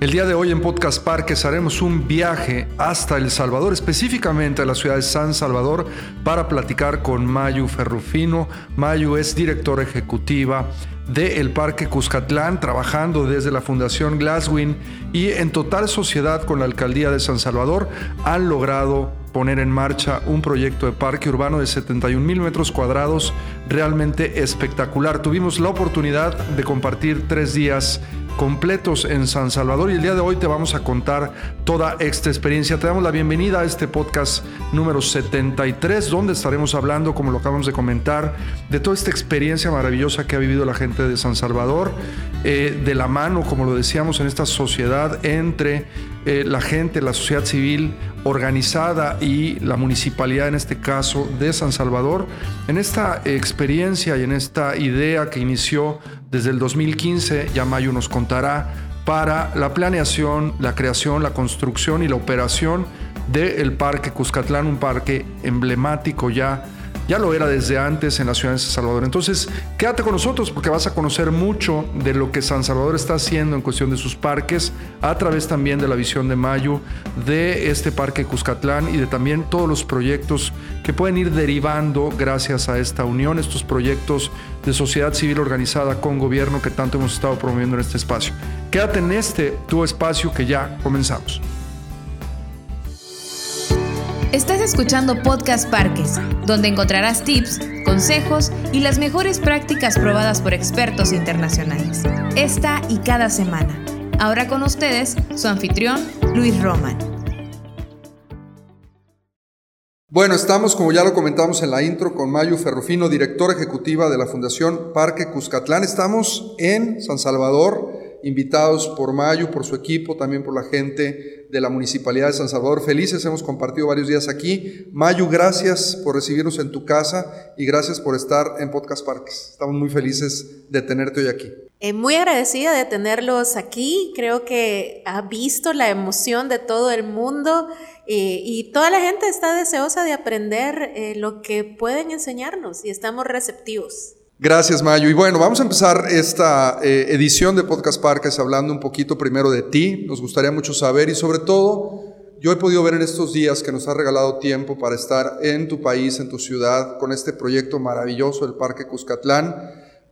El día de hoy en Podcast Parques haremos un viaje hasta El Salvador, específicamente a la ciudad de San Salvador, para platicar con Mayu Ferrufino. Mayu es directora ejecutiva del Parque Cuscatlán, trabajando desde la Fundación Glasswing y en total sociedad con la Alcaldía de San Salvador, han logrado poner en marcha un proyecto de parque urbano de 71 mil metros cuadrados realmente espectacular. Tuvimos la oportunidad de compartir tres días completos en San Salvador y el día de hoy te vamos a contar toda esta experiencia. Te damos la bienvenida a este podcast número 73 donde estaremos hablando, como lo acabamos de comentar, de toda esta experiencia maravillosa que ha vivido la gente de San Salvador, eh, de la mano, como lo decíamos, en esta sociedad entre eh, la gente, la sociedad civil organizada y la municipalidad, en este caso de San Salvador, en esta experiencia y en esta idea que inició desde el 2015, ya Mayo nos contará, para la planeación, la creación, la construcción y la operación del Parque Cuscatlán, un parque emblemático ya ya lo era desde antes en la ciudad de San Salvador. Entonces, quédate con nosotros porque vas a conocer mucho de lo que San Salvador está haciendo en cuestión de sus parques, a través también de la visión de Mayo, de este parque Cuscatlán y de también todos los proyectos que pueden ir derivando gracias a esta unión, estos proyectos de sociedad civil organizada con gobierno que tanto hemos estado promoviendo en este espacio. Quédate en este tu espacio que ya comenzamos. Estás escuchando Podcast Parques, donde encontrarás tips, consejos y las mejores prácticas probadas por expertos internacionales. Esta y cada semana. Ahora con ustedes, su anfitrión, Luis Roman. Bueno, estamos, como ya lo comentamos en la intro, con Mayu Ferrufino, directora ejecutiva de la Fundación Parque Cuscatlán. Estamos en San Salvador, invitados por Mayu, por su equipo, también por la gente de la Municipalidad de San Salvador. Felices, hemos compartido varios días aquí. Mayu, gracias por recibirnos en tu casa y gracias por estar en Podcast Parques. Estamos muy felices de tenerte hoy aquí. Eh, muy agradecida de tenerlos aquí. Creo que ha visto la emoción de todo el mundo eh, y toda la gente está deseosa de aprender eh, lo que pueden enseñarnos y estamos receptivos. Gracias, Mayo. Y bueno, vamos a empezar esta eh, edición de Podcast Parques hablando un poquito primero de ti. Nos gustaría mucho saber y sobre todo, yo he podido ver en estos días que nos ha regalado tiempo para estar en tu país, en tu ciudad, con este proyecto maravilloso del Parque Cuscatlán,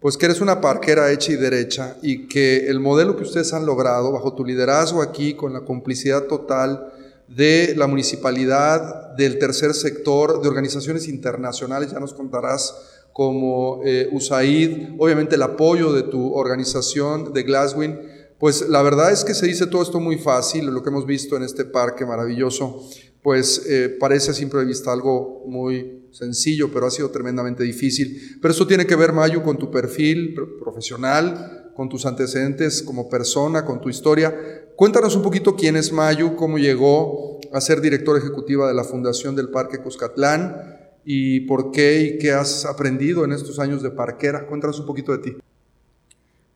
pues que eres una parquera hecha y derecha y que el modelo que ustedes han logrado bajo tu liderazgo aquí, con la complicidad total de la municipalidad, del tercer sector, de organizaciones internacionales, ya nos contarás como eh, USAID, obviamente el apoyo de tu organización de Glasswing, pues la verdad es que se dice todo esto muy fácil, lo que hemos visto en este parque maravilloso, pues eh, parece a simple algo muy sencillo, pero ha sido tremendamente difícil. Pero eso tiene que ver, Mayu, con tu perfil profesional, con tus antecedentes como persona, con tu historia. Cuéntanos un poquito quién es Mayu, cómo llegó a ser directora ejecutiva de la Fundación del Parque Cuscatlán, y por qué y qué has aprendido en estos años de parquera. Cuéntanos un poquito de ti.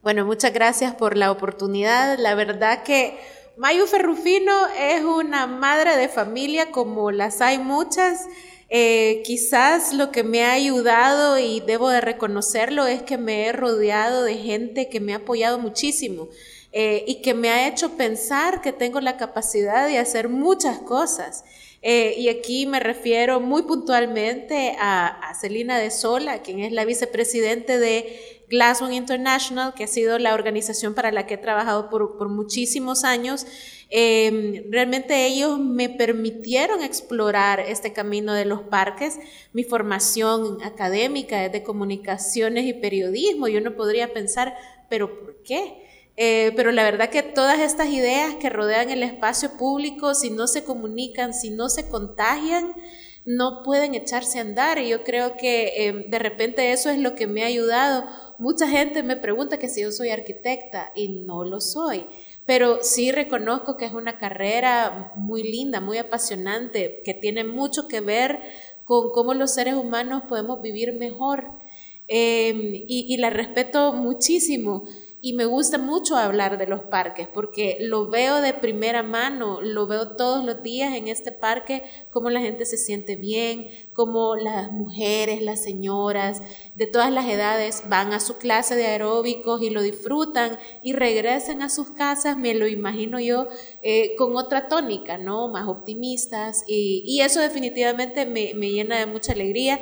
Bueno, muchas gracias por la oportunidad. La verdad que Mayu Ferrufino es una madre de familia como las hay muchas. Eh, quizás lo que me ha ayudado y debo de reconocerlo es que me he rodeado de gente que me ha apoyado muchísimo eh, y que me ha hecho pensar que tengo la capacidad de hacer muchas cosas. Eh, y aquí me refiero muy puntualmente a, Celina de Sola, quien es la vicepresidente de Glasgow International, que ha sido la organización para la que he trabajado por, muchísimos años. Em, realmente ellos me permitieron explorar este camino de los parques. Mi formación académica es de comunicaciones y periodismo. Yo no podría pensar, pero ¿por qué? Eh, pero la verdad que todas estas ideas que rodean el espacio público, si no se comunican, si no se contagian, no pueden echarse a andar. Y yo creo que em, de repente eso es lo que me ha ayudado. Mucha gente me pregunta que si yo soy arquitecta y no lo soy. Pero sí reconozco que es una carrera muy linda, muy apasionante, que tiene mucho que ver con cómo los seres humanos podemos vivir mejor. Em, y, y la respeto muchísimo. Y me gusta mucho hablar de los parques porque lo veo de primera mano, lo veo todos los días en este parque, cómo la gente se siente bien, cómo las mujeres, las señoras de todas las edades van a su clase de aeróbicos y lo disfrutan y regresan a sus casas, me lo imagino yo, eh, con otra tónica, ¿no? Más optimistas y, eso definitivamente me, me llena de mucha alegría.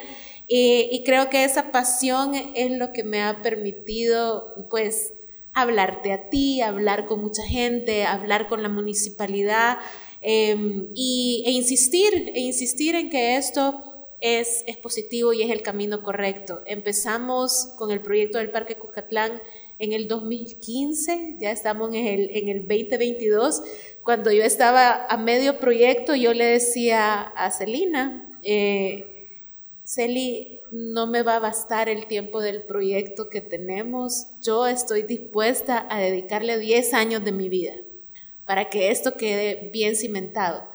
Y, y, creo que esa pasión es lo que me ha permitido, pues, hablarte a ti, hablar con mucha gente, hablar con la municipalidad em, y, e insistir, e insistir en que esto es, positivo y es el camino correcto. Empezamos con el proyecto del Parque Cuscatlán en el 2015, ya estamos en el, en el 2022. Cuando yo estaba a medio proyecto, yo le decía a Celina, eh, Celi, no me va a bastar el tiempo del proyecto que tenemos. Yo estoy dispuesta a dedicarle 10 años de mi vida para que esto quede bien cimentado.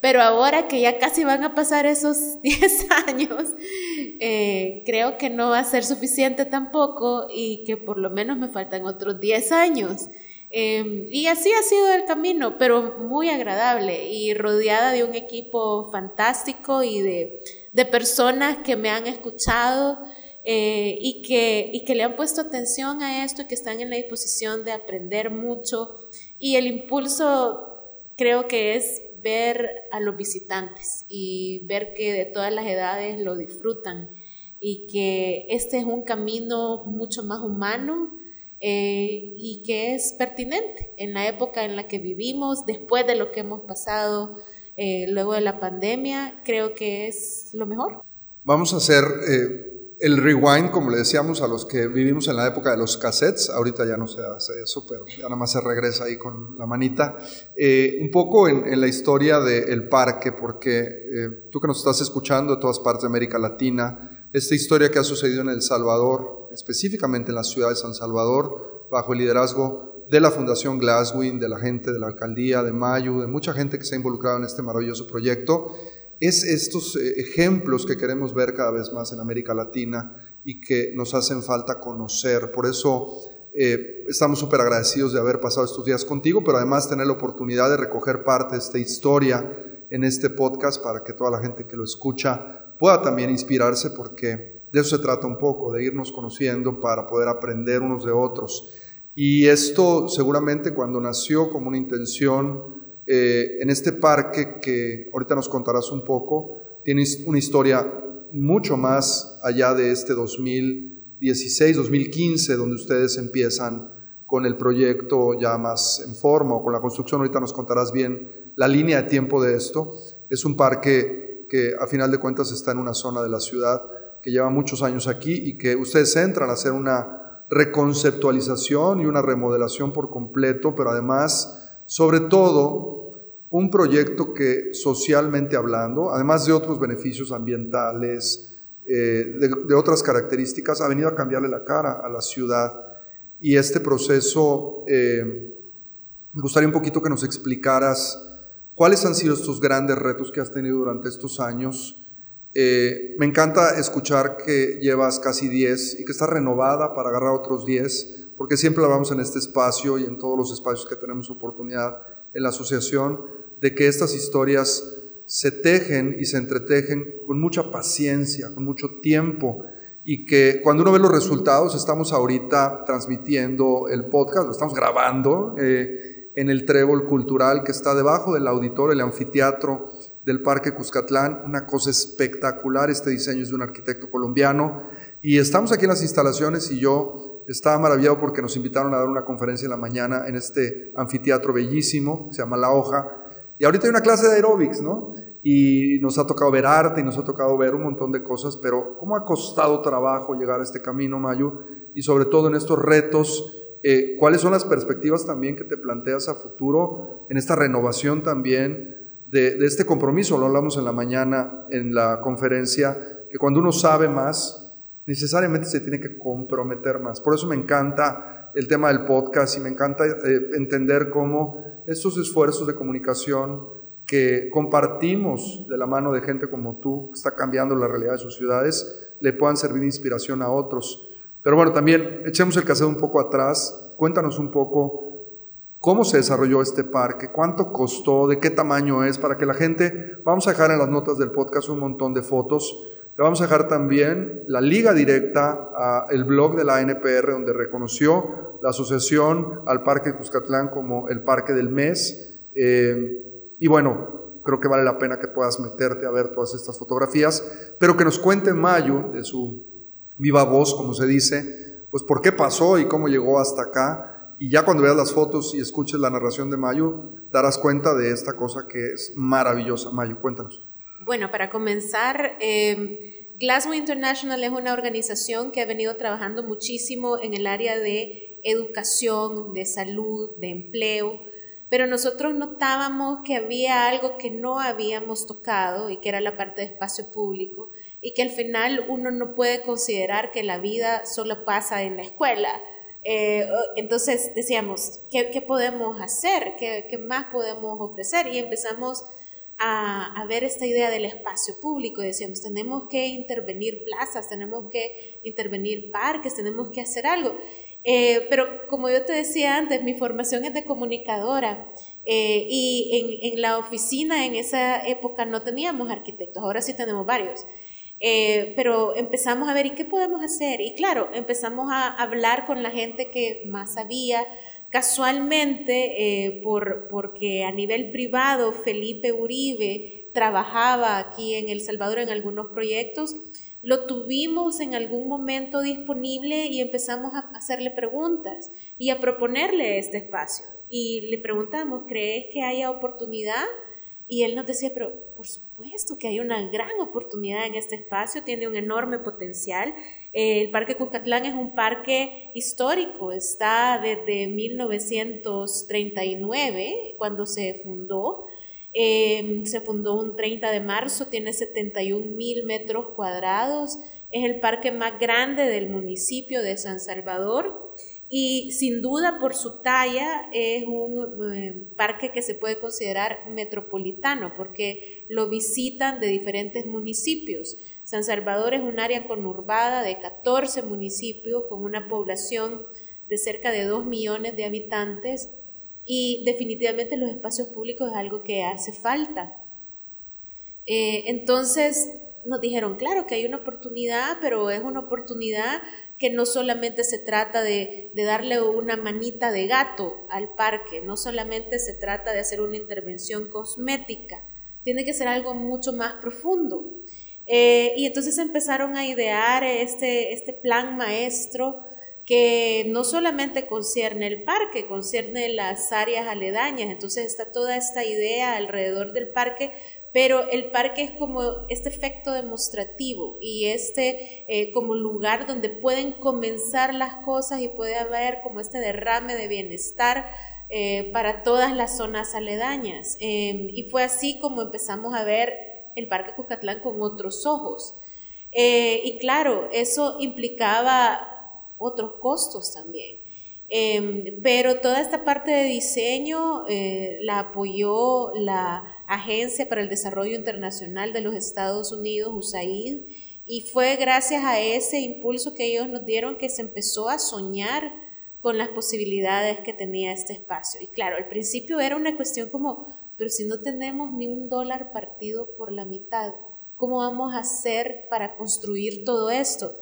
Pero ahora que ya casi van a pasar esos 10 años, eh, creo que no va a ser suficiente tampoco y que por lo menos me faltan otros 10 años. Em, y así ha sido el camino, pero muy agradable y rodeada de un equipo fantástico y de de personas que me han escuchado eh, y, que, y que le han puesto atención a esto y que están en la disposición de aprender mucho. Y el impulso creo que es ver a los visitantes y ver que de todas las edades lo disfrutan y que este es un camino mucho más humano eh, y que es pertinente en la época en la que vivimos, después de lo que hemos pasado eh, luego de la pandemia, creo que es lo mejor. Vamos a hacer eh, el rewind, como le decíamos a los que vivimos en la época de los cassettes, ahorita ya no se hace eso, pero ya nada más se regresa ahí con la manita, eh, un poco en, la historia del parque, porque tú que nos estás escuchando de todas partes de América Latina, esta historia que ha sucedido en El Salvador, específicamente en la ciudad de San Salvador, bajo el liderazgo de la Fundación Glasswing, de la gente de la alcaldía, de Mayu, de mucha gente que se ha involucrado en este maravilloso proyecto, es estos eh, ejemplos que queremos ver cada vez más en América Latina y que nos hacen falta conocer. Por eso eh, estamos súper agradecidos de haber pasado estos días contigo, pero además tener la oportunidad de recoger parte de esta historia en este podcast para que toda la gente que lo escucha pueda también inspirarse, porque de eso se trata un poco, de irnos conociendo para poder aprender unos de otros. Y esto seguramente cuando nació como una intención eh, en este parque que ahorita nos contarás un poco, tiene una historia mucho más allá de este 2016, 2015, donde ustedes empiezan con el proyecto ya más en forma o con la construcción. Ahorita nos contarás bien la línea de tiempo de esto. Es un parque que a final de cuentas está en una zona de la ciudad que lleva muchos años aquí y que ustedes entran a hacer una reconceptualización y una remodelación por completo, pero además, sobre todo, un proyecto que socialmente hablando, además de otros beneficios ambientales, eh, de, otras características, ha venido a cambiarle la cara a la ciudad. Y este proceso, eh, me gustaría un poquito que nos explicaras cuáles han sido estos grandes retos que has tenido durante estos años eh, me encanta escuchar que llevas casi 10 y que estás renovada para agarrar otros 10, porque siempre hablamos en este espacio y en todos los espacios que tenemos oportunidad en la asociación, de que estas historias se tejen y se entretejen con mucha paciencia, con mucho tiempo, y que cuando uno ve los resultados, estamos ahorita transmitiendo el podcast, lo estamos grabando eh, en el trébol cultural que está debajo del auditorio, el anfiteatro del Parque Cuscatlán, una cosa espectacular, este diseño es de un arquitecto colombiano, y estamos aquí en las instalaciones y yo estaba maravillado porque nos invitaron a dar una conferencia en la mañana en este anfiteatro bellísimo, se llama La Hoja, y ahorita hay una clase de aeróbics, ¿no? Y nos ha tocado ver arte y nos ha tocado ver un montón de cosas, pero ¿cómo ha costado trabajo llegar a este camino, Mayu? Y sobre todo en estos retos, eh, ¿cuáles son las perspectivas también que te planteas a futuro en esta renovación también? De, este compromiso, lo hablamos en la mañana en la conferencia, que cuando uno sabe más, necesariamente se tiene que comprometer más. Por eso me encanta el tema del podcast y me encanta eh, entender cómo estos esfuerzos de comunicación que compartimos de la mano de gente como tú, que está cambiando la realidad de sus ciudades, le puedan servir de inspiración a otros. Pero bueno, también echemos el casero un poco atrás Cuéntanos un poco cómo se desarrolló este parque, cuánto costó, de qué tamaño es, para que la gente, vamos a dejar en las notas del podcast un montón de fotos, le vamos a dejar también la liga directa al blog de la NPR donde reconoció la asociación al Parque Cuscatlán como el parque del mes. Eh, y bueno, creo que vale la pena que puedas meterte a ver todas estas fotografías, pero que nos cuente Mayo de su viva voz, como se dice, pues por qué pasó y cómo llegó hasta acá y ya cuando veas las fotos y escuches la narración de Mayo, darás cuenta de esta cosa que es maravillosa. Mayo, cuéntanos. Bueno, para comenzar, eh, Glasgow International es una organización que ha venido trabajando muchísimo en el área de educación, de salud, de empleo, pero nosotros notábamos que había algo que no habíamos tocado y que era la parte de espacio público y que al final uno no puede considerar que la vida solo pasa en la escuela eh, entonces decíamos, ¿qué, podemos hacer? ¿Qué, más podemos ofrecer? Y empezamos a, ver esta idea del espacio público. decíamos, tenemos que intervenir plazas, tenemos que intervenir parques, tenemos que hacer algo. Eh, pero como yo te decía antes, mi formación es de comunicadora eh, y en, en la oficina en esa época no teníamos arquitectos, ahora sí tenemos varios. Eh, pero empezamos a ver, ¿y qué podemos hacer? Y claro, empezamos a hablar con la gente que más sabía. Casualmente, eh, por, porque a nivel privado, Felipe Uribe trabajaba aquí en El Salvador en algunos proyectos, lo tuvimos en algún momento disponible y empezamos a hacerle preguntas y a proponerle este espacio. Y le preguntamos, ¿crees que haya oportunidad? Y él nos decía, pero por supuesto que hay una gran oportunidad en este espacio, tiene un enorme potencial. Eh, el Parque Cuscatlán es un parque histórico, está desde 1939, cuando se fundó. Em, se fundó un 30 de marzo, tiene 71 mil metros cuadrados, es el parque más grande del municipio de San Salvador y sin duda por su talla es un eh, parque que se puede considerar metropolitano porque lo visitan de diferentes municipios. San Salvador es un área conurbada de 14 municipios con una población de cerca de 2 millones de habitantes y definitivamente los espacios públicos es algo que hace falta. Eh, entonces nos dijeron, claro que hay una oportunidad, pero es una oportunidad que no solamente se trata de, darle una manita de gato al parque, no solamente se trata de hacer una intervención cosmética, tiene que ser algo mucho más profundo. Eh, y entonces empezaron a idear este, este plan maestro que no solamente concierne el parque, concierne las áreas aledañas, entonces está toda esta idea alrededor del parque pero el parque es como este efecto demostrativo y este eh, como lugar donde pueden comenzar las cosas y puede haber como este derrame de bienestar eh, para todas las zonas aledañas. Em, y fue así como empezamos a ver el Parque Cuscatlán con otros ojos. Eh, y claro, eso implicaba otros costos también. Em, pero toda esta parte de diseño la apoyó la Agencia para el Desarrollo Internacional de los Estados Unidos, USAID, y fue gracias a ese impulso que ellos nos dieron que se empezó a soñar con las posibilidades que tenía este espacio. Y claro, al principio era una cuestión como, pero si no tenemos ni un dólar partido por la mitad, ¿cómo vamos a hacer para construir todo esto?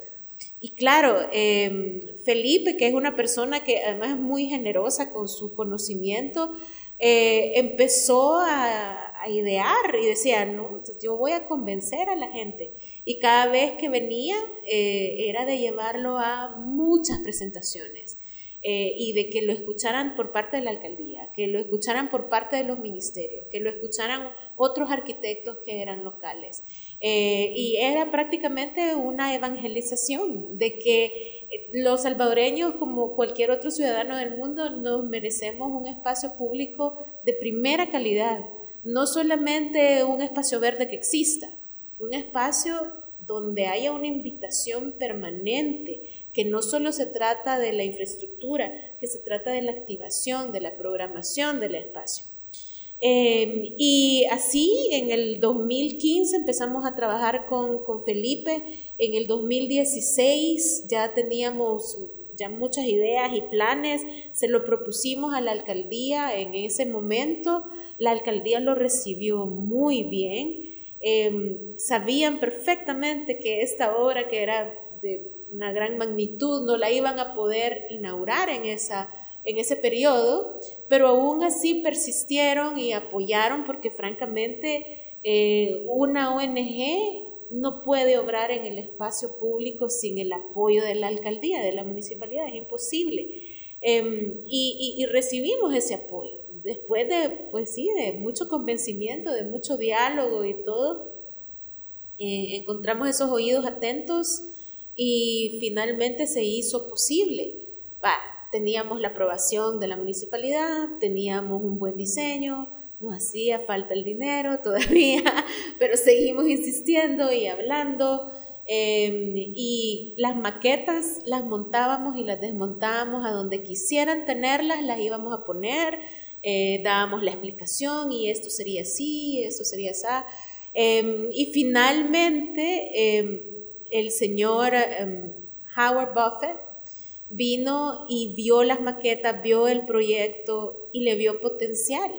Y claro, em, Felipe, que es una persona que además es muy generosa con su conocimiento, eh, empezó a, idear y decía, no, yo voy a convencer a la gente. Y cada vez que venía eh, era de llevarlo a muchas presentaciones. Eh, y de que lo escucharan por parte de la alcaldía, que lo escucharan por parte de los ministerios, que lo escucharan otros arquitectos que eran locales. y era prácticamente una evangelización de que los salvadoreños, como cualquier otro ciudadano del mundo, nos merecemos un espacio público de primera calidad, no solamente un espacio verde que exista, un espacio donde haya una invitación permanente, que no solo se trata de la infraestructura, que se trata de la activación, de la programación del espacio. Em, y así en el 2015 empezamos a trabajar con, con, Felipe, en el 2016 ya teníamos ya muchas ideas y planes, se lo propusimos a la alcaldía en ese momento, la alcaldía lo recibió muy bien, em, sabían perfectamente que esta obra que era de una gran magnitud no la iban a poder inaugurar en, esa, en ese periodo, pero aún así persistieron y apoyaron porque francamente eh, una ONG no puede obrar en el espacio público sin el apoyo de la alcaldía, de la municipalidad, es imposible. Em, y, recibimos ese apoyo. Después de, pues sí, de mucho convencimiento, de mucho diálogo y todo, eh, encontramos esos oídos atentos y finalmente se hizo posible. teníamos la aprobación de la municipalidad, teníamos un buen diseño, nos hacía falta el dinero todavía, pero seguimos insistiendo y hablando. Em, y las maquetas las montábamos y las desmontábamos a donde quisieran tenerlas, las íbamos a poner, eh, dábamos la explicación y esto sería así, esto sería así. Em, y finalmente em, el señor Howard Buffett vino y vio las maquetas, vio el proyecto y le vio potencial.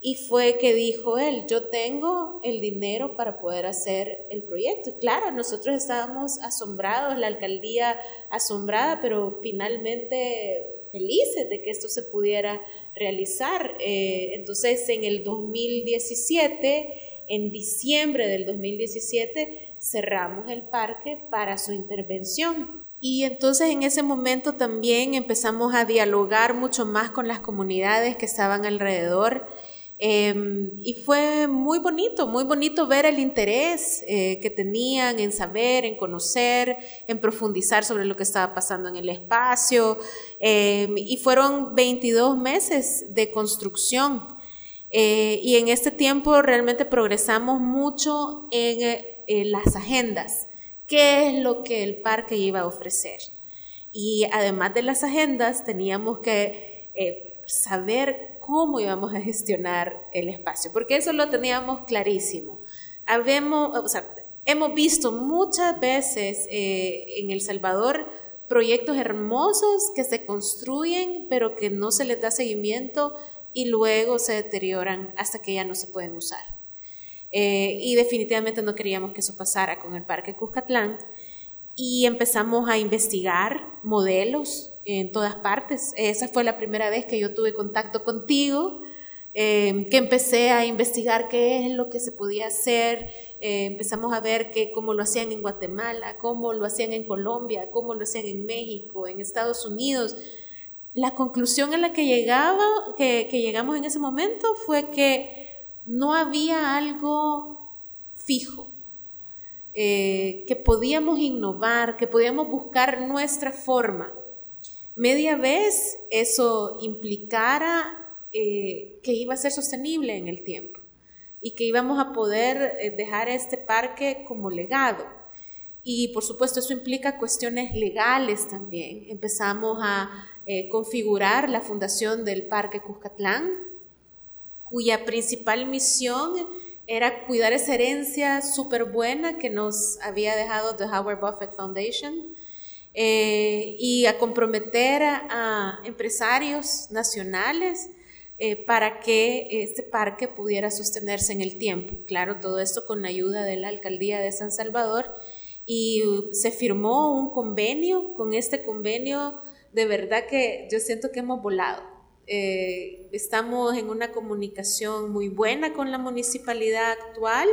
Y fue que dijo él, yo tengo el dinero para poder hacer el proyecto. Y claro, nosotros estábamos asombrados, la alcaldía asombrada, pero finalmente felices de que esto se pudiera realizar. Eh, entonces, en el 2017, en diciembre del 2017, cerramos el parque para su intervención. Y entonces en ese momento también empezamos a dialogar mucho más con las comunidades que estaban alrededor Em, y fue muy bonito, muy bonito ver el interés eh, que tenían en saber, en conocer, en profundizar sobre lo que estaba pasando en el espacio. Em, y fueron 22 meses de construcción. Eh, y en este tiempo realmente progresamos mucho en, eh, en las agendas. ¿Qué es lo que el parque iba a ofrecer? Y además de las agendas, teníamos que saber cómo íbamos a gestionar el espacio, porque eso lo teníamos clarísimo. Habemos, hemos visto muchas veces eh, en El Salvador proyectos hermosos que se construyen, pero que no se les da seguimiento y luego se deterioran hasta que ya no se pueden usar. Eh, y definitivamente no queríamos que eso pasara con el Parque Cuscatlán y empezamos a investigar modelos en todas partes. Esa fue la primera vez que yo tuve contacto contigo, em, que empecé a investigar qué es lo que se podía hacer. Eh, empezamos a ver que, cómo lo hacían en Guatemala, cómo lo hacían en Colombia, cómo lo hacían en México, en Estados Unidos. La conclusión a la que, llegaba, que, que llegamos en ese momento fue que no había algo fijo, eh, que podíamos innovar, que podíamos buscar nuestra forma. Media vez eso implicara eh, que iba a ser sostenible en el tiempo y que íbamos a poder eh, dejar este parque como legado. Y por supuesto eso implica cuestiones legales también. Empezamos a configurar la fundación del Parque Cuscatlán, cuya principal misión era cuidar esa herencia súper buena que nos había dejado The Howard Buffett Foundation eh, y a comprometer a, empresarios nacionales eh, para que este parque pudiera sostenerse en el tiempo. Claro, todo esto con la ayuda de la alcaldía de San Salvador y se firmó un convenio. Con este convenio, de verdad que yo siento que hemos volado eh, estamos en una comunicación muy buena con la municipalidad actual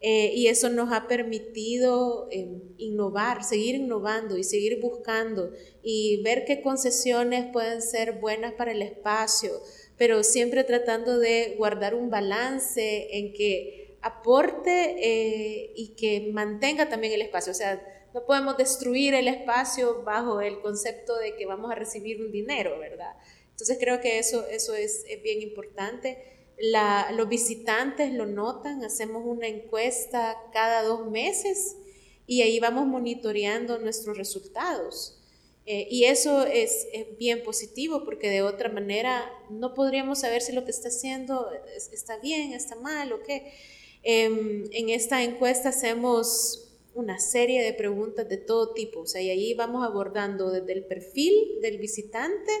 eh, y eso nos ha permitido eh, innovar, seguir innovando y seguir buscando y ver qué concesiones pueden ser buenas para el espacio, pero siempre tratando de guardar un balance en que aporte y que mantenga también el espacio. O sea, no podemos destruir el espacio bajo el concepto de que vamos a recibir un dinero, ¿verdad? Entonces creo que eso, eso es, bien importante. Los visitantes lo notan, hacemos una encuesta cada dos meses y ahí vamos monitoreando nuestros resultados. Eh, y eso es, bien positivo porque de otra manera no podríamos saber si lo que está haciendo está bien, está mal o qué. Em, en esta encuesta hacemos una serie de preguntas de todo tipo, o sea, y ahí vamos abordando desde el perfil del visitante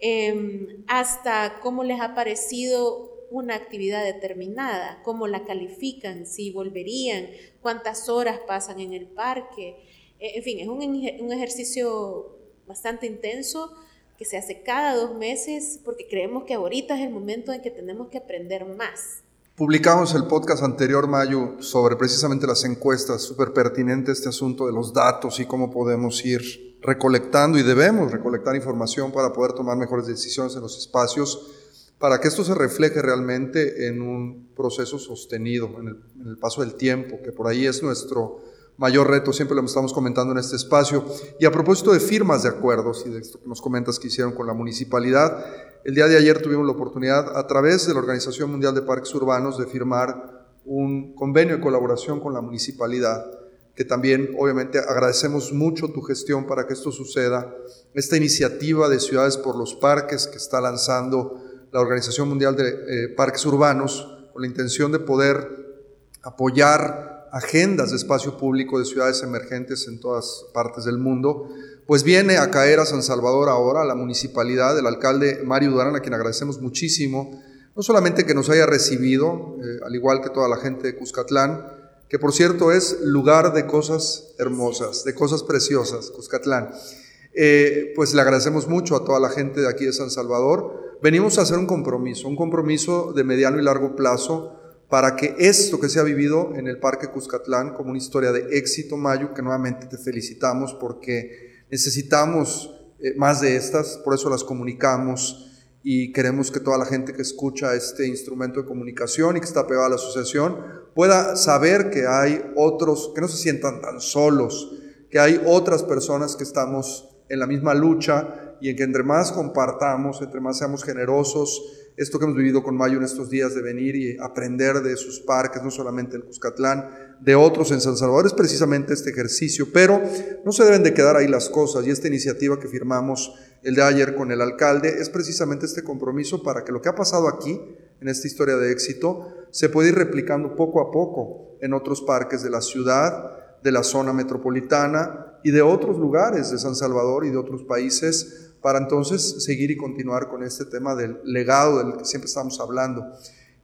em, hasta cómo les ha parecido una actividad determinada, cómo la califican, si volverían, cuántas horas pasan en el parque. E, en fin, es un, un ejercicio bastante intenso que se hace cada dos meses porque creemos que ahorita es el momento en que tenemos que aprender más. Publicamos el podcast anterior, Mayo, sobre precisamente las encuestas, súper pertinente este asunto de los datos y cómo podemos ir recolectando y debemos recolectar información para poder tomar mejores decisiones en los espacios para que esto se refleje realmente en un proceso sostenido, en el, paso del tiempo, que por ahí es nuestro mayor reto, siempre lo estamos comentando en este espacio. Y a propósito de firmas de acuerdos y de esto que nos comentas que hicieron con la municipalidad, el día de ayer tuvimos la oportunidad a través de la Organización Mundial de Parques Urbanos de firmar un convenio de colaboración con la municipalidad, que también obviamente agradecemos mucho tu gestión para que esto suceda, esta iniciativa de Ciudades por los Parques que está lanzando la Organización Mundial de eh, Parques Urbanos con la intención de poder apoyar agendas de espacio público de ciudades emergentes en todas partes del mundo, pues viene a caer a San Salvador ahora la municipalidad, del alcalde Mario Durán, a quien agradecemos muchísimo, no solamente que nos haya recibido, eh, al igual que toda la gente de Cuscatlán, que por cierto es lugar de cosas hermosas, de cosas preciosas, Cuscatlán. Eh, pues le agradecemos mucho a toda la gente de aquí de San Salvador, venimos a hacer un compromiso, un compromiso de mediano y largo plazo para que esto que se ha vivido en el Parque Cuscatlán como una historia de éxito, Mayo, que nuevamente te felicitamos porque necesitamos eh, más de estas, por eso las comunicamos y queremos que toda la gente que escucha este instrumento de comunicación y que está pegada a la asociación pueda saber que hay otros, que no se sientan tan solos, que hay otras personas que estamos en la misma lucha y en que entre más compartamos, entre más seamos generosos, esto que hemos vivido con Mayo en estos días de venir y aprender de sus parques, no solamente el Cuscatlán, de otros en San Salvador, es precisamente este ejercicio, pero no se deben de quedar ahí las cosas y esta iniciativa que firmamos el de ayer con el alcalde es precisamente este compromiso para que lo que ha pasado aquí, en esta historia de éxito, se pueda ir replicando poco a poco en otros parques de la ciudad, de la zona metropolitana y de otros lugares de San Salvador y de otros países para entonces seguir y continuar con este tema del legado del que siempre estamos hablando.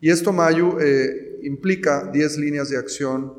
Y esto, Mayu, eh, implica 10 líneas de acción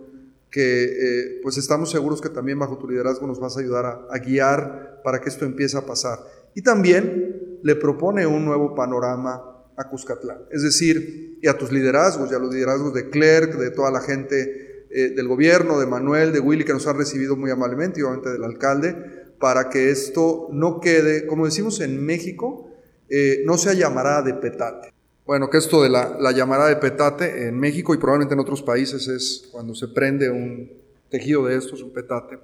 que eh, pues estamos seguros que también bajo tu liderazgo nos vas a ayudar a, a, guiar para que esto empiece a pasar. Y también le propone un nuevo panorama a Cuscatlán, es decir, y a tus liderazgos y a los liderazgos de Clerc, de toda la gente eh, del gobierno, de Manuel, de Willy, que nos han recibido muy amablemente, y obviamente del alcalde, para que esto no quede, como decimos en México, eh, no sea llamarada de petate. Bueno, que esto de la, la de petate en México y probablemente en otros países es cuando se prende un tejido de estos, un petate,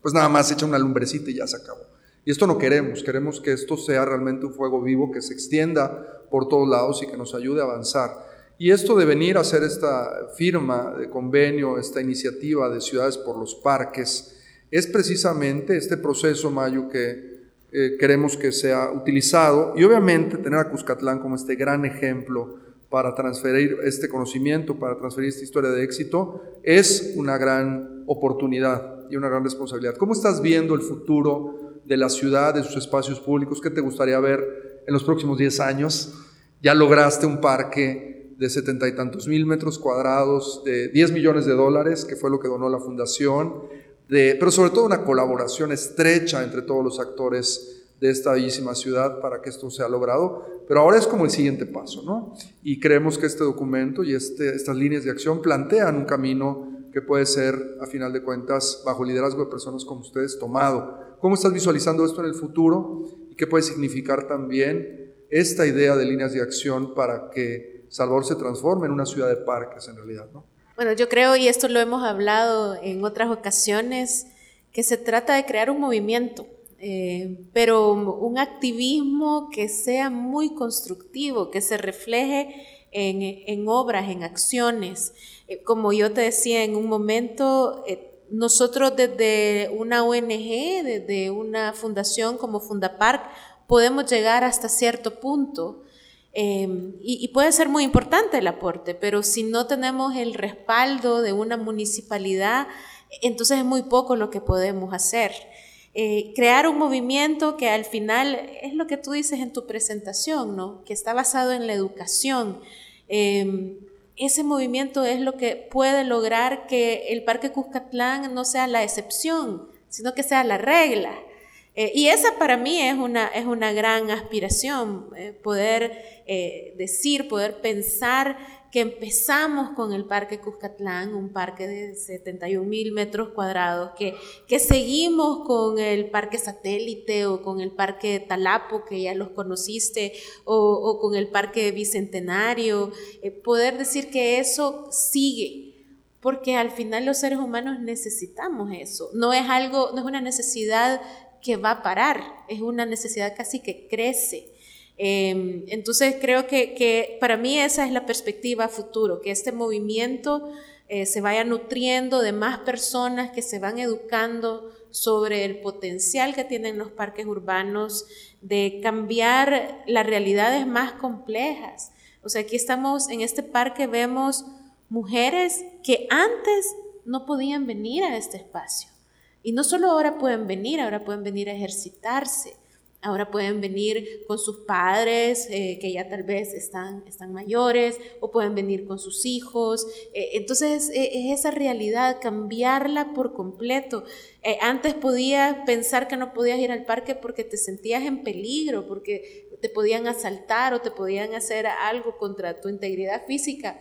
pues nada más echa una lumbrecita y ya se acabó. Y esto no queremos, queremos que esto sea realmente un fuego vivo que se extienda por todos lados y que nos ayude a avanzar. Y esto de venir a hacer esta firma de convenio, esta iniciativa de Ciudades por los Parques, es precisamente este proceso, Mayo, que eh, queremos que sea utilizado y obviamente tener a Cuscatlán como este gran ejemplo para transferir este conocimiento, para transferir esta historia de éxito, es una gran oportunidad y una gran responsabilidad. ¿Cómo estás viendo el futuro de la ciudad, de sus espacios públicos? ¿Qué te gustaría ver en los próximos 10 años? Ya lograste un parque de setenta y tantos mil metros cuadrados, de 10 millones de dólares, que fue lo que donó la fundación pero sobre todo una colaboración estrecha entre todos los actores de esta bellísima ciudad para que esto sea logrado. Pero ahora es como el siguiente paso, ¿no? Y creemos que este documento y este, estas líneas de acción plantean un camino que puede ser, a final de cuentas, bajo el liderazgo de personas como ustedes, tomado. ¿Cómo estás visualizando esto en el futuro? ¿Y qué puede significar también esta idea de líneas de acción para que Salvador se transforme en una ciudad de parques en realidad, ¿no? Bueno, yo creo, y esto lo hemos hablado en otras ocasiones, que se trata de crear un movimiento, eh, pero un activismo que sea muy constructivo, que se refleje en, obras, en acciones. Eh, como yo te decía en un momento, eh, nosotros desde una ONG, desde una fundación como Fundapark, podemos llegar hasta cierto punto Em, y, puede ser muy importante el aporte, pero si no tenemos el respaldo de una municipalidad, entonces es muy poco lo que podemos hacer. Eh, crear un movimiento que al final es lo que tú dices en tu presentación, ¿no? que está basado en la educación. Em, ese movimiento es lo que puede lograr que el Parque Cuscatlán no sea la excepción, sino que sea la regla. Eh, y esa para mí es una, es una gran aspiración, eh, poder eh, decir, poder pensar que empezamos con el Parque Cuscatlán, un parque de 71 mil metros cuadrados, que, que seguimos con el Parque Satélite o con el Parque Talapo, que ya los conociste, o, o con el Parque Bicentenario, poder decir que eso sigue, porque al final los seres humanos necesitamos eso. No es algo, no es una necesidad que va a parar, es una necesidad casi que crece. Em, entonces creo que, para mí esa es la perspectiva futuro, que este movimiento eh, se vaya nutriendo de más personas que se van educando sobre el potencial que tienen los parques urbanos de cambiar las realidades más complejas. O sea, aquí estamos en este parque, vemos mujeres que antes no podían venir a este espacio. Y no solo ahora pueden venir, ahora pueden venir a ejercitarse, ahora pueden venir con sus padres eh, que ya tal vez están, están mayores o pueden venir con sus hijos. Eh, entonces es esa realidad, cambiarla por completo. Eh, antes podías pensar que no podías ir al parque porque te sentías en peligro, porque te podían asaltar o te podían hacer algo contra tu integridad física.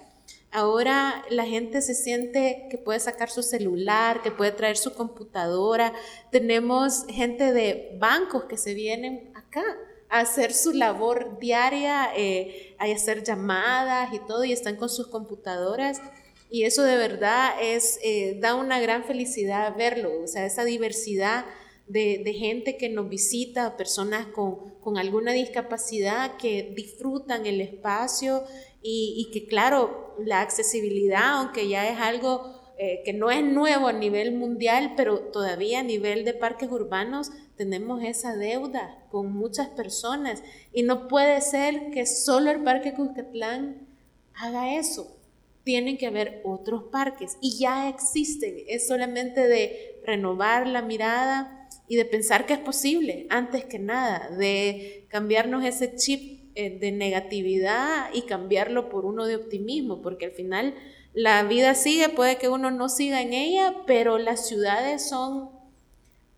Ahora la gente se siente que puede sacar su celular, que puede traer su computadora. Tenemos gente de bancos que se vienen acá a hacer su labor diaria, eh, a hacer llamadas y todo, y están con sus computadoras. Y eso de verdad es, eh, da una gran felicidad verlo, o sea, esa diversidad de, gente que nos visita, personas con, con, alguna discapacidad que disfrutan el espacio y, que claro, la accesibilidad, aunque ya es algo eh, que no es nuevo a nivel mundial, pero todavía a nivel de parques urbanos tenemos esa deuda con muchas personas y no puede ser que solo el Parque Cuscatlán haga eso. Tienen que haber otros parques y ya existen. Es solamente de renovar la mirada y de pensar que es posible, antes que nada, de cambiarnos ese chip de negatividad y cambiarlo por uno de optimismo, porque al final la vida sigue, puede que uno no siga en ella, pero las ciudades son,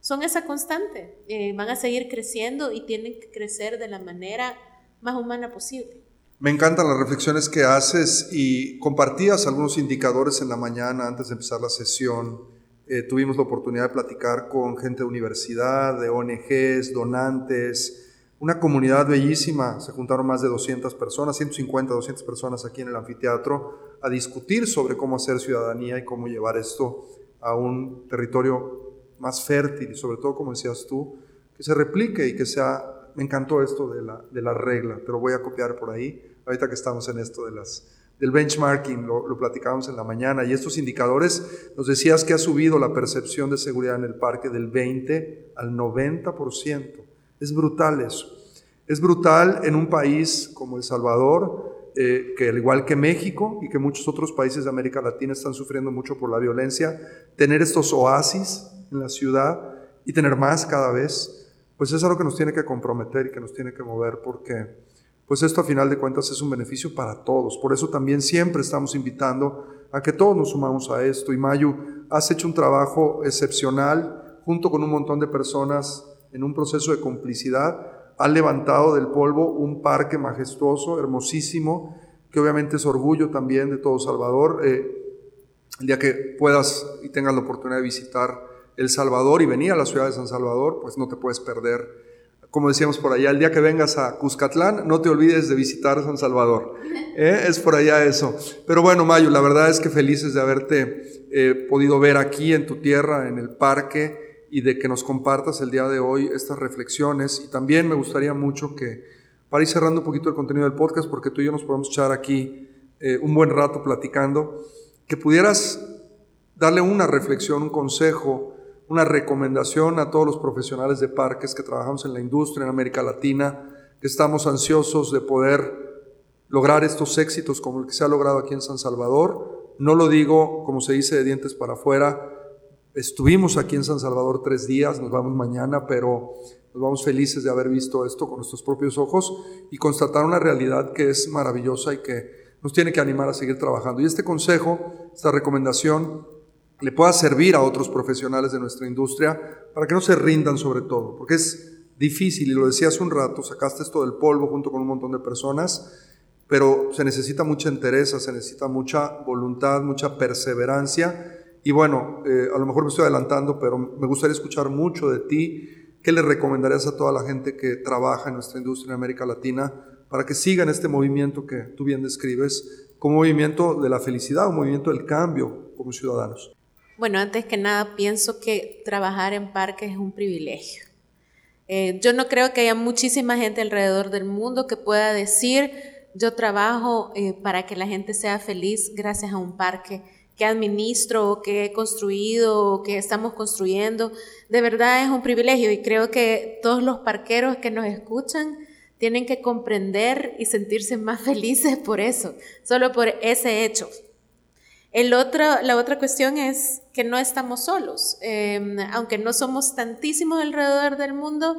son esa constante, eh, van a seguir creciendo y tienen que crecer de la manera más humana posible. Me encantan las reflexiones que haces y compartías algunos indicadores en la mañana antes de empezar la sesión. Eh, tuvimos la oportunidad de platicar con gente de universidad, de ONGs, donantes, una comunidad bellísima, se juntaron más de 200 personas, 150, 200 personas aquí en el anfiteatro a discutir sobre cómo hacer ciudadanía y cómo llevar esto a un territorio más fértil y sobre todo, como decías tú, que se replique y que sea, me encantó esto de la, de la regla, te lo voy a copiar por ahí, ahorita que estamos en esto de las, del benchmarking, lo, lo platicábamos en la mañana, y estos indicadores, nos decías que ha subido la percepción de seguridad en el parque del 20 al 90%. Es brutal eso. Es brutal en un país como El Salvador, eh, que al igual que México y que muchos otros países de América Latina están sufriendo mucho por la violencia, tener estos oasis en la ciudad y tener más cada vez, pues es algo que nos tiene que comprometer y que nos tiene que mover porque pues esto a final de cuentas es un beneficio para todos. Por eso también siempre estamos invitando a que todos nos sumamos a esto. Y Mayu, has hecho un trabajo excepcional junto con un montón de personas en un proceso de complicidad, ha levantado del polvo un parque majestuoso, hermosísimo, que obviamente es orgullo también de todo Salvador. Eh, el día que puedas y tengas la oportunidad de visitar El Salvador y venir a la ciudad de San Salvador, pues no te puedes perder. Como decíamos por allá, el día que vengas a Cuscatlán, no te olvides de visitar San Salvador. ¿eh? Es por allá eso. Pero bueno, Mayo, la verdad es que felices de haberte eh, podido ver aquí en tu tierra, en el parque y de que nos compartas el día de hoy estas reflexiones. Y también me gustaría mucho que, para ir cerrando un poquito el contenido del podcast, porque tú y yo nos podemos echar aquí eh, un buen rato platicando, que pudieras darle una reflexión, un consejo, una recomendación a todos los profesionales de parques que trabajamos en la industria en América Latina, que estamos ansiosos de poder lograr estos éxitos como el que se ha logrado aquí en San Salvador. No lo digo, como se dice, de dientes para afuera, Estuvimos aquí en San Salvador tres días, nos vamos mañana, pero nos vamos felices de haber visto esto con nuestros propios ojos y constatar una realidad que es maravillosa y que nos tiene que animar a seguir trabajando. Y este consejo, esta recomendación, le pueda servir a otros profesionales de nuestra industria para que no se rindan sobre todo, porque es difícil, y lo decía hace un rato, sacaste esto del polvo junto con un montón de personas, pero se necesita mucha entereza, se necesita mucha voluntad, mucha perseverancia. Y bueno, eh, a lo mejor me estoy adelantando, pero me gustaría escuchar mucho de ti. ¿Qué le recomendarías a toda la gente que trabaja en nuestra industria en América Latina para que sigan este movimiento que tú bien describes como movimiento de la felicidad, un movimiento del cambio como ciudadanos? Bueno, antes que nada, pienso que trabajar en parques es un privilegio. Eh, yo no creo que haya muchísima gente alrededor del mundo que pueda decir, yo trabajo eh, para que la gente sea feliz gracias a un parque que administro, que he construido, que estamos construyendo. De verdad es un privilegio y creo que todos los parqueros que nos escuchan tienen que comprender y sentirse más felices por eso, solo por ese hecho. El otro, la otra cuestión es que no estamos solos, em, aunque no somos tantísimos alrededor del mundo,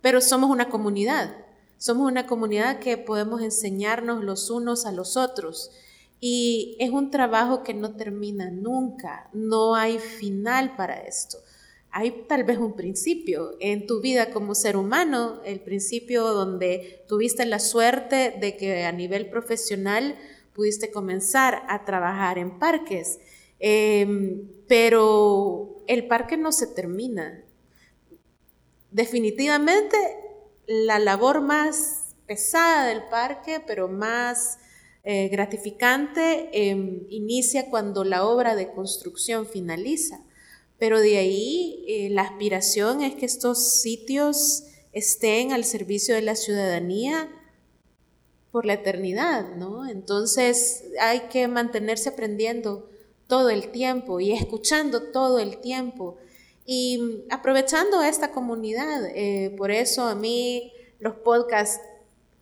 pero somos una comunidad. Somos una comunidad que podemos enseñarnos los unos a los otros. Y es un trabajo que no termina nunca, no hay final para esto. Hay tal vez un principio en tu vida como ser humano, el principio donde tuviste la suerte de que a nivel profesional pudiste comenzar a trabajar en parques, em, pero el parque no se termina. Definitivamente la labor más pesada del parque, pero más eh, gratificante, em, inicia cuando la obra de construcción finaliza. Pero de ahí eh, la aspiración es que estos sitios estén al servicio de la ciudadanía por la eternidad, ¿no? Entonces hay que mantenerse aprendiendo todo el tiempo y escuchando todo el tiempo y aprovechando esta comunidad. Eh, por eso a mí los podcasts,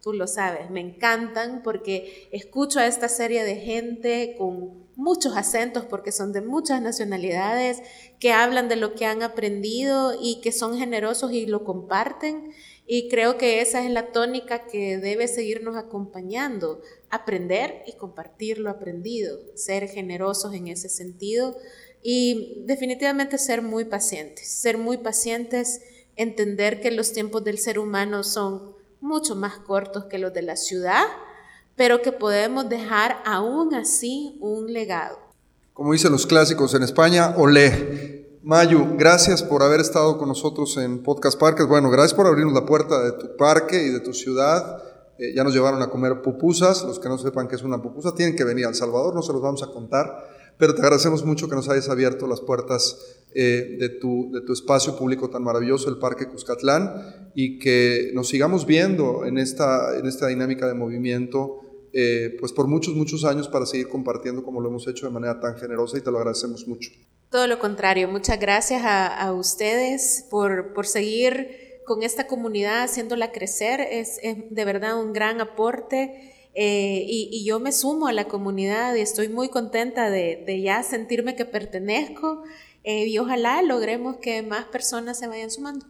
tú lo sabes, me encantan porque escucho a esta serie de gente con muchos acentos porque son de muchas nacionalidades que hablan de lo que han aprendido y que son generosos y lo comparten. Y creo que esa es la tónica que debe seguirnos acompañando, aprender y compartir lo aprendido, ser generosos en ese sentido y definitivamente ser muy pacientes, ser muy pacientes, entender que los tiempos del ser humano son mucho más cortos que los de la ciudad, pero que podemos dejar aún así un legado. Como dicen los clásicos en España, olé. Mayu, gracias por haber estado con nosotros en Podcast Parques. Bueno, gracias por abrirnos la puerta de tu parque y de tu ciudad. Eh, ya nos llevaron a comer pupusas. Los que no sepan qué es una pupusa tienen que venir a El Salvador, no se los vamos a contar. Pero te agradecemos mucho que nos hayas abierto las puertas eh, de, tu, de tu espacio público tan maravilloso, el Parque Cuscatlán, y que nos sigamos viendo en esta, en esta dinámica de movimiento eh, pues por muchos, muchos años para seguir compartiendo como lo hemos hecho de manera tan generosa y te lo agradecemos mucho. Todo lo contrario, muchas gracias a, ustedes por, por, seguir con esta comunidad, haciéndola crecer, es, de verdad un gran aporte. Eh, y, yo me sumo a la comunidad y estoy muy contenta de ya sentirme que pertenezco eh, y ojalá logremos que más personas se vayan sumando.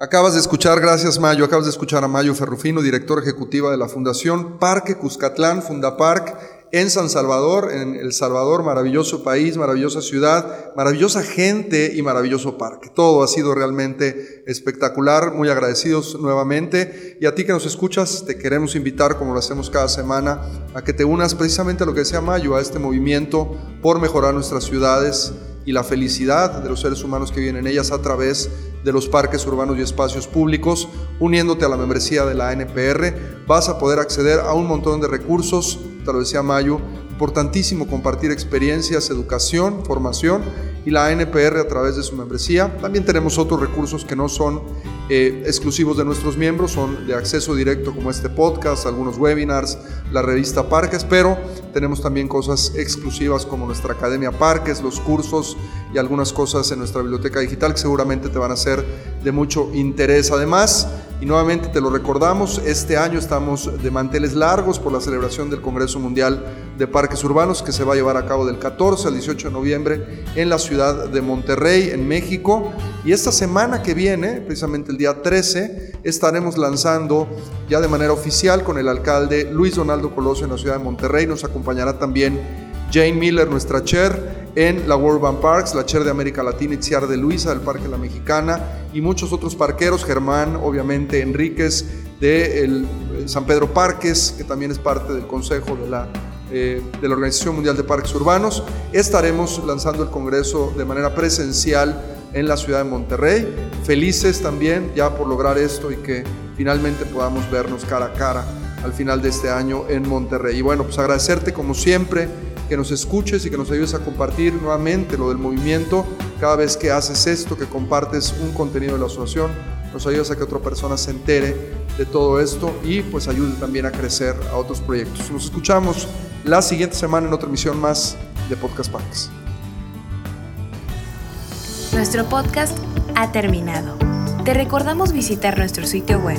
Acabas de escuchar, gracias Mayo, acabas de escuchar a Mayo Ferrufino, director ejecutiva de la Fundación Parque Cuscatlán, Fundapark, en San Salvador, en El Salvador, maravilloso país, maravillosa ciudad, maravillosa gente y maravilloso parque. Todo ha sido realmente espectacular, muy agradecidos nuevamente. Y a ti que nos escuchas, te queremos invitar, como lo hacemos cada semana, a que te unas precisamente a lo que decía Mayo, a este movimiento por mejorar nuestras ciudades y la felicidad de los seres humanos que viven en ellas a través de los parques urbanos y espacios públicos. Uniéndote a la membresía de la NPR, vas a poder acceder a un montón de recursos, te lo decía Mayo, importantísimo compartir experiencias, educación, formación y la NPR a través de su membresía. También tenemos otros recursos que no son eh, exclusivos de nuestros miembros, son de acceso directo como este podcast, algunos webinars, la revista Parques, pero tenemos también cosas exclusivas como nuestra Academia Parques, los cursos y algunas cosas en nuestra biblioteca digital que seguramente te van a ser de mucho interés. Además, Y nuevamente te lo recordamos, este año estamos de manteles largos por la celebración del Congreso Mundial de Parques Urbanos que se va a llevar a cabo del 14 al 18 de noviembre en la ciudad de Monterrey, en México. Y esta semana que viene, precisamente el día 13, estaremos lanzando ya de manera oficial con el alcalde Luis Donaldo Colosio en la ciudad de Monterrey. Nos acompañará también Jane Miller, nuestra chair, en la World Bank Parks, la chair de América Latina, Itziar de Luisa, del Parque La Mexicana, y muchos otros parqueros, Germán, obviamente, Enríquez, de el eh, San Pedro Parques, que también es parte del Consejo de la, eh, de la Organización Mundial de Parques Urbanos. Estaremos lanzando el Congreso de manera presencial en la ciudad de Monterrey. Felices también ya por lograr esto y que finalmente podamos vernos cara a cara al final de este año en Monterrey. Y bueno, pues agradecerte como siempre que nos escuches y que nos ayudes a compartir nuevamente lo del movimiento. Cada vez que haces esto, que compartes un contenido de la asociación, nos ayudas a que otra persona se entere de todo esto y pues ayude también a crecer a otros proyectos. Nos escuchamos la siguiente semana en otra emisión más de Podcast Parques. Nuestro podcast ha terminado. Te recordamos visitar nuestro sitio web